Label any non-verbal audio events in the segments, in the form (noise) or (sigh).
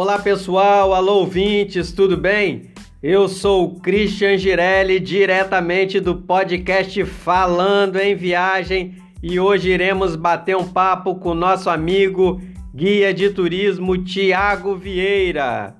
Olá pessoal, alô ouvintes, tudo bem? Eu sou o Christian Girelli, diretamente do podcast Falando em Viagem, e hoje iremos bater um papo com nosso amigo guia de turismo Tiago Vieira.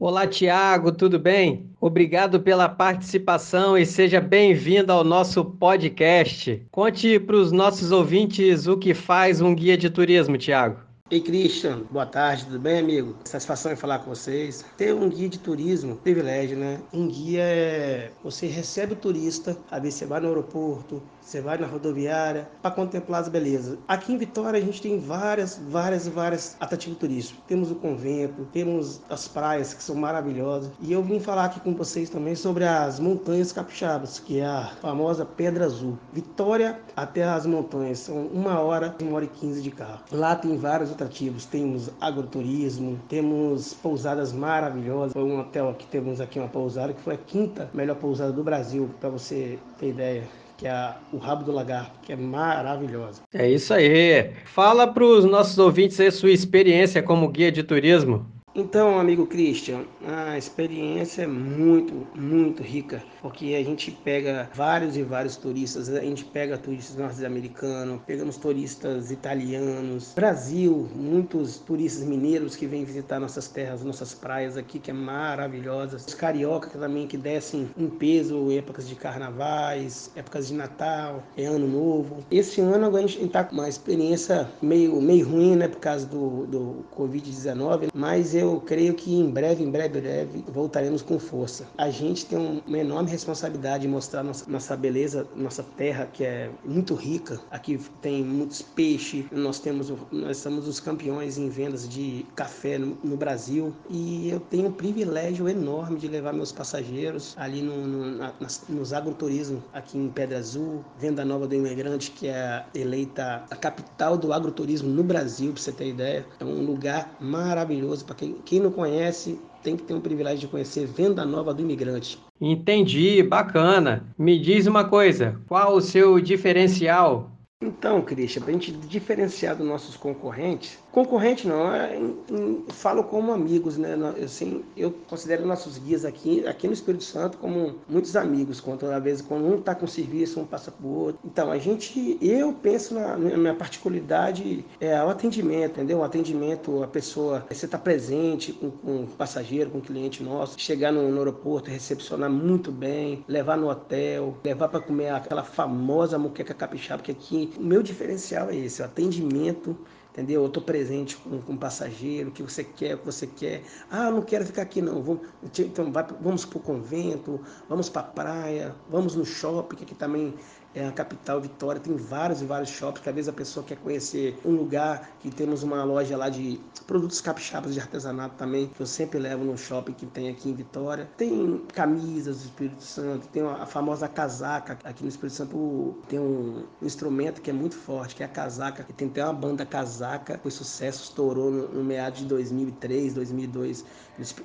Olá, Tiago, tudo bem? Obrigado pela participação e seja bem-vindo ao nosso podcast. Conte para os nossos ouvintes o que faz um guia de turismo, Tiago. Ei, Christian, boa tarde, tudo bem, amigo? Satisfação em falar com vocês. Ter um guia de turismo, privilégio, né? Um guia é. Você recebe o turista, às vezes você vai no aeroporto, você vai na rodoviária para contemplar as belezas. Aqui em Vitória a gente tem várias, várias várias atrativos turísticos. Temos o convento, temos as praias que são maravilhosas. E eu vim falar aqui com vocês também sobre as montanhas capixabas, que é a famosa Pedra Azul. Vitória até as montanhas são uma hora, uma hora e quinze de carro. Lá tem vários atrativos. Temos agroturismo, temos pousadas maravilhosas. Foi um hotel que temos aqui uma pousada que foi a quinta melhor pousada do Brasil, para você ter ideia que é o Rabo do Lagarto, que é maravilhosa. É isso aí. Fala para os nossos ouvintes aí sua experiência como guia de turismo. Então, amigo Christian, a experiência é muito, muito rica, porque a gente pega vários e vários turistas, a gente pega turistas norte-americanos, pegamos turistas italianos, Brasil, muitos turistas mineiros que vêm visitar nossas terras, nossas praias aqui, que é maravilhosas, os carioca também que descem em peso em épocas de carnavais, épocas de Natal, é ano novo. Esse ano agora a gente está com uma experiência meio, meio ruim, né, por causa do, do Covid-19, mas eu eu creio que em breve, em breve, breve, voltaremos com força. A gente tem uma enorme responsabilidade de mostrar nossa, nossa beleza, nossa terra, que é muito rica. Aqui tem muitos peixes, nós temos, nós somos os campeões em vendas de café no, no Brasil e eu tenho um privilégio enorme de levar meus passageiros ali no, no, na, nos agroturismo aqui em Pedra Azul, Venda Nova do Imigrante, que é eleita a capital do agroturismo no Brasil, para você ter ideia. É um lugar maravilhoso para quem quem não conhece tem que ter um privilégio de conhecer Venda Nova do Imigrante. Entendi, bacana. Me diz uma coisa, qual o seu diferencial? Então, Christian, para a gente diferenciar dos nossos concorrentes, Concorrente não, é, em, falo como amigos, né? Assim, eu considero nossos guias aqui, aqui no Espírito Santo como muitos amigos, quando às vezes quando um está com serviço, um passa para o outro. Então, a gente, eu penso na, na minha particularidade é o atendimento, entendeu? O atendimento, a pessoa, você está presente com, com o passageiro, com o cliente nosso, chegar no, no aeroporto, recepcionar muito bem, levar no hotel, levar para comer aquela famosa muqueca capixaba, que aqui o meu diferencial é esse, o atendimento entendeu? Eu estou presente com, com o passageiro, o que você quer, o que você quer. Ah, não quero ficar aqui não. Vamos, então vai, vamos para o convento, vamos para a praia, vamos no shopping, que aqui também é a capital Vitória, tem vários e vários shoppings, que às vezes a pessoa quer conhecer um lugar que temos uma loja lá de produtos capixabas de artesanato também, que eu sempre levo no shopping que tem aqui em Vitória. Tem camisas do Espírito Santo, tem a famosa casaca, aqui no Espírito Santo tem um instrumento que é muito forte, que é a casaca, e tem até uma banda casaca, foi sucesso, estourou no, no meados de 2003, 2002,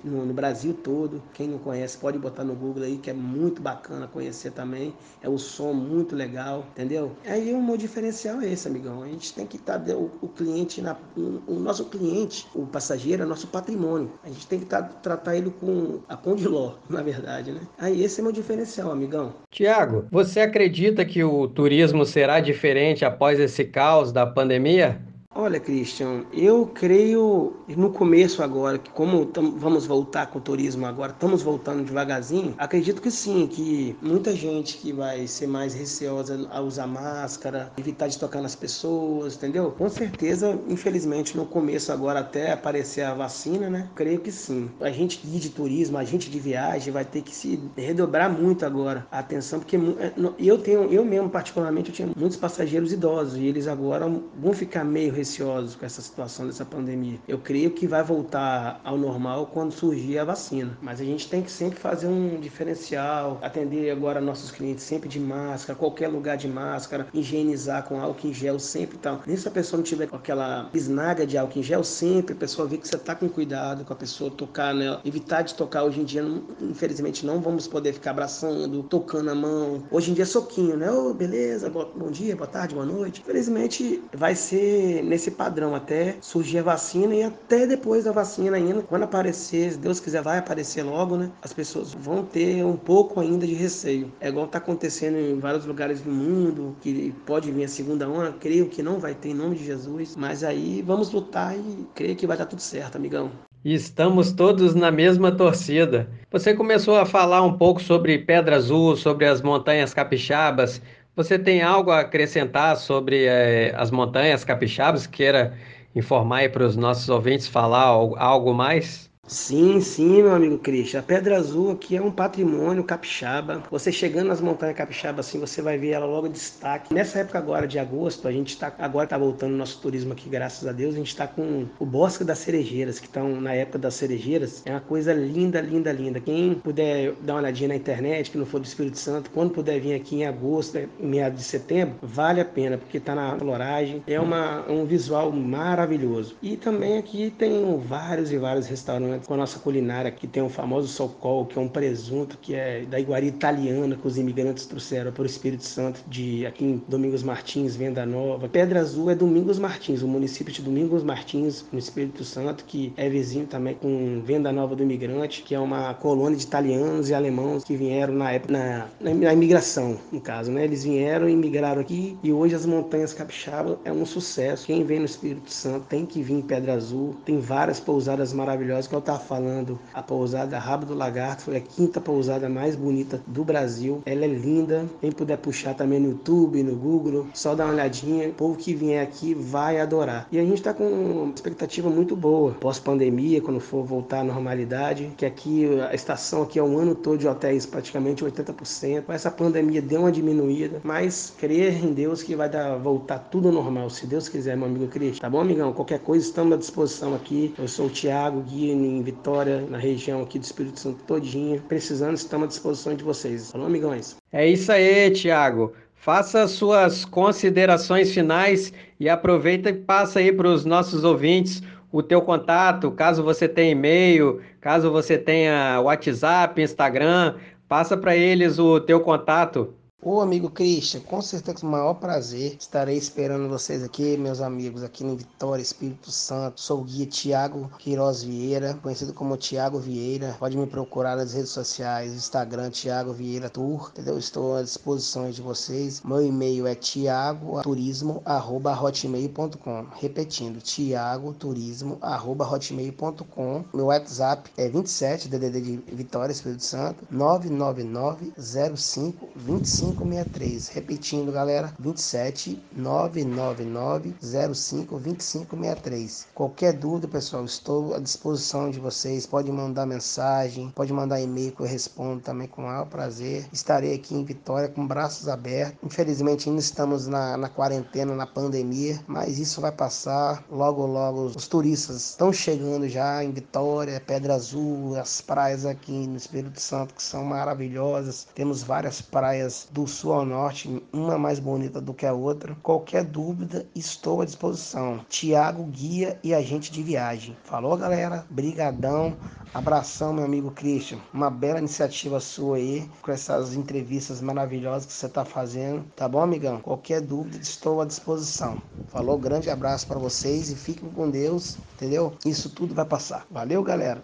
no, no Brasil todo. Quem não conhece pode botar no Google aí, que é muito bacana conhecer também. É um som muito legal, entendeu? Aí o meu diferencial é esse, amigão. A gente tem que estar tá, o, o, cliente na, o, o, nosso cliente, o passageiro é nosso patrimônio. A gente tem que tá, tratar ele com a pão de ló, (laughs) na verdade, né? Aí esse é meu diferencial, amigão. Tiago, você acredita que o turismo será diferente após esse caos da pandemia? Olha, Christian, eu creio no começo agora, que como vamos voltar com o turismo agora, estamos voltando devagarzinho, acredito que sim, que muita gente que vai ser mais receosa a usar máscara, evitar de tocar nas pessoas, entendeu? Com certeza, infelizmente, no começo agora até aparecer a vacina, né? Creio que sim. A gente de turismo, a gente de viagem vai ter que se redobrar muito agora a atenção, porque é, eu tenho, eu mesmo particularmente, eu tinha muitos passageiros idosos e eles agora vão ficar meio receosos com essa situação dessa pandemia. Eu creio que vai voltar ao normal quando surgir a vacina. Mas a gente tem que sempre fazer um diferencial, atender agora nossos clientes sempre de máscara, qualquer lugar de máscara, higienizar com álcool em gel sempre tal. Nem se a pessoa não tiver aquela bisnaga de álcool em gel, sempre a pessoa vê que você está com cuidado com a pessoa, tocar nela, evitar de tocar. Hoje em dia, infelizmente, não vamos poder ficar abraçando, tocando a mão. Hoje em dia é soquinho, né? Oh, beleza, bom dia, boa tarde, boa noite. Infelizmente, vai ser nesse padrão até surgir a vacina e até depois da vacina ainda, quando aparecer, se Deus quiser, vai aparecer logo, né? As pessoas vão ter um pouco ainda de receio. É igual tá acontecendo em vários lugares do mundo, que pode vir a segunda onda, creio que não vai ter em nome de Jesus, mas aí vamos lutar e creio que vai dar tudo certo, amigão. Estamos todos na mesma torcida. Você começou a falar um pouco sobre Pedra Azul, sobre as montanhas capixabas. Você tem algo a acrescentar sobre eh, as montanhas capixabas? Queira informar para os nossos ouvintes falar algo mais? Sim, sim, meu amigo Cristian. A Pedra Azul aqui é um patrimônio capixaba. Você chegando nas montanhas capixaba assim, você vai ver ela logo em destaque. Nessa época agora de agosto, a gente está agora está voltando nosso turismo aqui, graças a Deus. A gente está com o Bosque das Cerejeiras, que estão na época das cerejeiras. É uma coisa linda, linda, linda. Quem puder dar uma olhadinha na internet, que não for do Espírito Santo, quando puder vir aqui em agosto, em meados de setembro, vale a pena, porque está na floragem. É uma, um visual maravilhoso. E também aqui tem vários e vários restaurantes com a nossa culinária, que tem o famoso socol, que é um presunto que é da iguaria italiana que os imigrantes trouxeram para o Espírito Santo, de aqui em Domingos Martins, Venda Nova. Pedra Azul é Domingos Martins, o município de Domingos Martins, no Espírito Santo, que é vizinho também com Venda Nova do Imigrante, que é uma colônia de italianos e alemãos que vieram na época, na, na imigração, no caso, né? Eles vieram e migraram aqui e hoje as montanhas capixaba é um sucesso. Quem vem no Espírito Santo tem que vir em Pedra Azul, tem várias pousadas maravilhosas que eu está falando, a pousada Rabo do Lagarto foi a quinta pousada mais bonita do Brasil. Ela é linda. Quem puder puxar também no YouTube, no Google, só dá uma olhadinha. O povo que vier aqui vai adorar. E a gente está com uma expectativa muito boa. Pós-pandemia, quando for voltar à normalidade, que aqui a estação aqui é um ano todo de hotéis, praticamente 80%. Essa pandemia deu uma diminuída, mas crer em Deus que vai dar, voltar tudo normal, se Deus quiser, meu amigo Cristo. Tá bom, amigão? Qualquer coisa, estamos à disposição aqui. Eu sou o Thiago, guia em Vitória, na região aqui do Espírito Santo todinha. Precisando, estamos à disposição de vocês. Falou, amigões? É isso aí, Tiago. Faça suas considerações finais e aproveita e passa aí para os nossos ouvintes o teu contato, caso você tenha e-mail, caso você tenha WhatsApp, Instagram, passa para eles o teu contato. Ô amigo Christian, com certeza com o maior prazer estarei esperando vocês aqui, meus amigos, aqui no Vitória, Espírito Santo. Sou o guia Tiago Queiroz Vieira, conhecido como Tiago Vieira. Pode me procurar nas redes sociais, Instagram Tiago Vieira Tour, entendeu? Estou à disposição de vocês. Meu e-mail é tiagoturismo@hotmail.com. Repetindo, tiagoturismo@hotmail.com. Meu WhatsApp é 27 DDD de Vitória, Espírito Santo, 999 05 25 2563. Repetindo, galera, 27 999 05 2563. Qualquer dúvida, pessoal, estou à disposição de vocês. Pode mandar mensagem, pode mandar e-mail que eu respondo também com o maior prazer. Estarei aqui em Vitória com braços abertos. Infelizmente, ainda estamos na, na quarentena, na pandemia, mas isso vai passar. Logo, logo, os turistas estão chegando já em Vitória, Pedra Azul, as praias aqui no Espírito Santo que são maravilhosas. Temos várias praias do sul ao norte, uma mais bonita do que a outra. Qualquer dúvida, estou à disposição. Tiago, guia e agente de viagem. Falou, galera? Brigadão. Abração, meu amigo Christian. Uma bela iniciativa sua aí, com essas entrevistas maravilhosas que você está fazendo. Tá bom, amigão? Qualquer dúvida, estou à disposição. Falou, grande abraço para vocês e fiquem com Deus, entendeu? Isso tudo vai passar. Valeu, galera.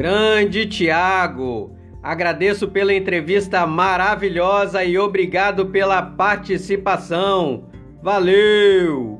Grande Tiago! Agradeço pela entrevista maravilhosa e obrigado pela participação. Valeu!